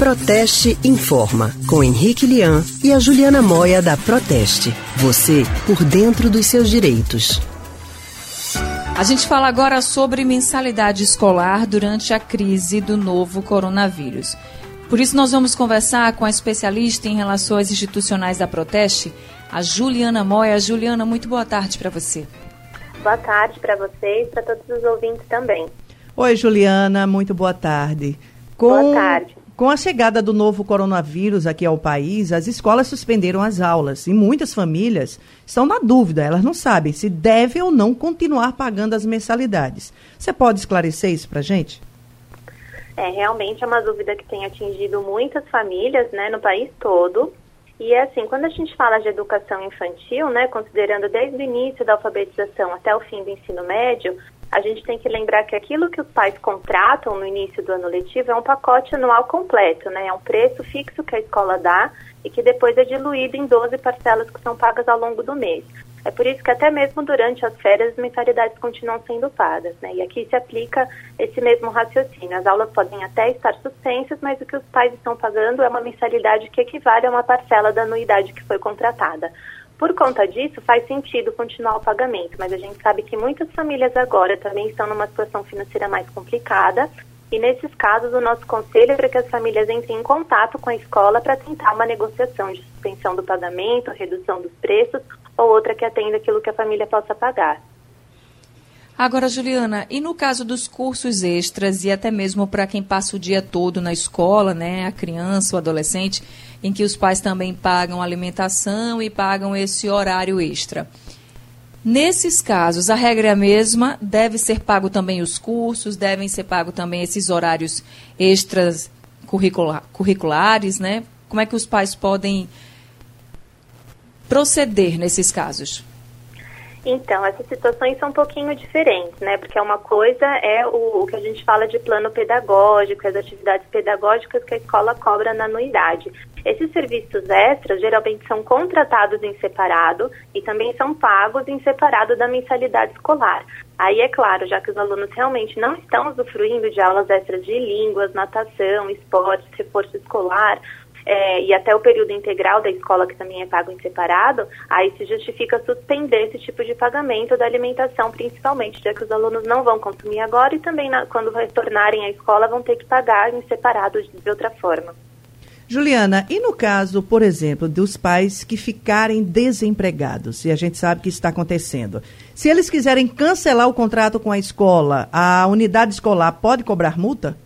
Proteste Informa, com Henrique Lian e a Juliana Moia da Proteste. Você por dentro dos seus direitos. A gente fala agora sobre mensalidade escolar durante a crise do novo coronavírus. Por isso, nós vamos conversar com a especialista em relações institucionais da Proteste, a Juliana Moia. Juliana, muito boa tarde para você. Boa tarde para vocês e para todos os ouvintes também. Oi, Juliana, muito boa tarde. Com... Boa tarde. Com a chegada do novo coronavírus aqui ao país, as escolas suspenderam as aulas e muitas famílias estão na dúvida, elas não sabem se devem ou não continuar pagando as mensalidades. Você pode esclarecer isso para gente? É, realmente é uma dúvida que tem atingido muitas famílias né, no país todo. E é assim, quando a gente fala de educação infantil, né, considerando desde o início da alfabetização até o fim do ensino médio, a gente tem que lembrar que aquilo que os pais contratam no início do ano letivo é um pacote anual completo, né? É um preço fixo que a escola dá e que depois é diluído em 12 parcelas que são pagas ao longo do mês. É por isso que até mesmo durante as férias as mensalidades continuam sendo pagas, né? E aqui se aplica esse mesmo raciocínio. As aulas podem até estar suspensas, mas o que os pais estão pagando é uma mensalidade que equivale a uma parcela da anuidade que foi contratada. Por conta disso, faz sentido continuar o pagamento, mas a gente sabe que muitas famílias agora também estão numa situação financeira mais complicada. E nesses casos, o nosso conselho é para que as famílias entrem em contato com a escola para tentar uma negociação de suspensão do pagamento, redução dos preços ou outra que atenda aquilo que a família possa pagar. Agora, Juliana, e no caso dos cursos extras e até mesmo para quem passa o dia todo na escola, né, a criança, o adolescente, em que os pais também pagam alimentação e pagam esse horário extra. Nesses casos, a regra é a mesma, deve ser pago também os cursos, devem ser pago também esses horários extras curricular, curriculares, né? Como é que os pais podem proceder nesses casos? Então, essas situações são um pouquinho diferentes, né? Porque uma coisa é o, o, que a gente fala de plano pedagógico, as atividades pedagógicas que a escola cobra na anuidade. Esses serviços extras geralmente são contratados em separado e também são pagos em separado da mensalidade escolar. Aí é claro, já que os alunos realmente não estão usufruindo de aulas extras de línguas, natação, esportes, reforço escolar, é, e até o período integral da escola, que também é pago em separado, aí se justifica suspender esse tipo de pagamento da alimentação, principalmente, já que os alunos não vão consumir agora e também na, quando retornarem à escola vão ter que pagar em separado de, outra forma. Juliana, e no caso, por exemplo, dos pais que ficarem desempregados, e a gente sabe que isso está acontecendo, se eles quiserem cancelar o contrato com a escola, a unidade escolar pode cobrar multa?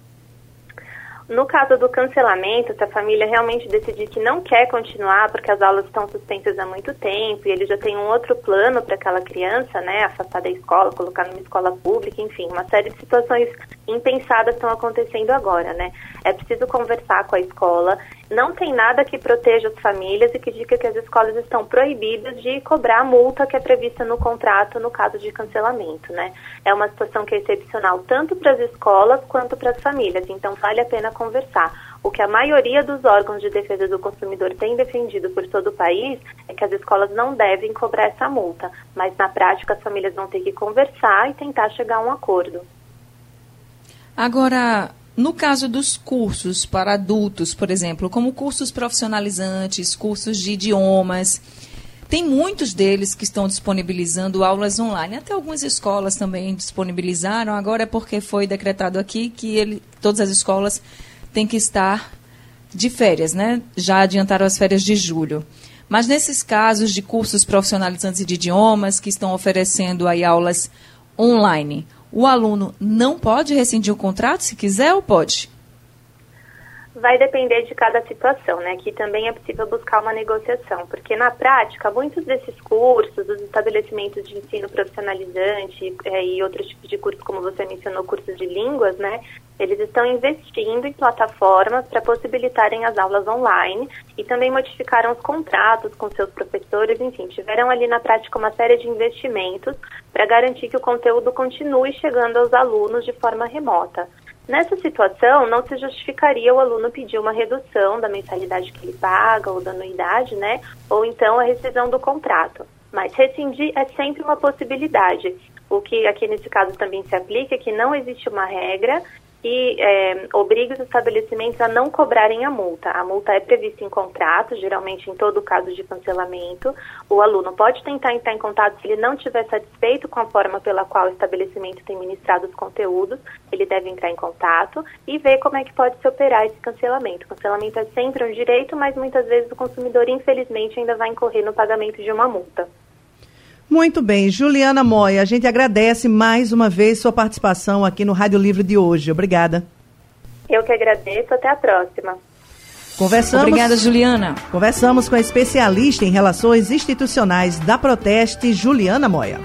No caso do cancelamento, se a família realmente decidir que não quer continuar porque as aulas estão suspensas há muito tempo e ele já tem um outro plano para aquela criança, né, afastar da escola, colocar numa escola pública, enfim, uma série de situações impensadas estão acontecendo agora, né? É preciso conversar com a escola. Não tem nada que proteja as famílias e que diga que as escolas estão proibidas de cobrar a multa que é prevista no contrato no caso de cancelamento, né? É uma situação que é excepcional tanto para as escolas quanto para as famílias, então vale a pena conversar. O que a maioria dos órgãos de defesa do consumidor tem defendido por todo o país é que as escolas não devem cobrar essa multa, mas na prática as famílias vão ter que conversar e tentar chegar a um acordo. Agora, no caso dos cursos para adultos, por exemplo, como cursos profissionalizantes, cursos de idiomas, tem muitos deles que estão disponibilizando aulas online. Até algumas escolas também disponibilizaram. Agora é porque foi decretado aqui que ele, todas as escolas têm que estar de férias, né? Já adiantaram as férias de julho. Mas nesses casos de cursos profissionalizantes de idiomas que estão oferecendo aí aulas online, o aluno não pode rescindir o contrato se quiser ou pode? Vai depender de cada situação, né? Aqui também é possível buscar uma negociação, porque na prática, muitos desses cursos, os estabelecimentos de ensino profissionalizante é, e outros tipos de cursos, como você mencionou, cursos de línguas, né? Eles estão investindo em plataformas para possibilitarem as aulas online e também modificaram os contratos com seus professores, enfim, tiveram ali na prática uma série de investimentos para garantir que o conteúdo continue chegando aos alunos de forma remota. Nessa situação, não se justificaria o aluno pedir uma redução da mensalidade que ele paga ou da anuidade, né? Ou então a rescisão do contrato. Mas rescindir é sempre uma possibilidade. O que aqui nesse caso também se aplica é que não existe uma regra que é, obrigue os estabelecimentos a não cobrarem a multa. A multa é prevista em contrato, geralmente em todo caso de cancelamento. O aluno pode tentar entrar em contato se ele não estiver satisfeito com a forma pela qual o estabelecimento tem ministrado os conteúdos, ele deve entrar em contato e ver como é que pode se operar esse cancelamento. O cancelamento é sempre um direito, mas muitas vezes o consumidor, infelizmente, ainda vai incorrer no pagamento de uma multa. Muito bem, Juliana Moya, a gente agradece mais uma vez sua participação aqui no Rádio Livre de hoje. Obrigada. Eu que agradeço, até a próxima. Conversamos, Obrigada, Juliana. Conversamos com a especialista em relações institucionais da Proteste, Juliana Moya.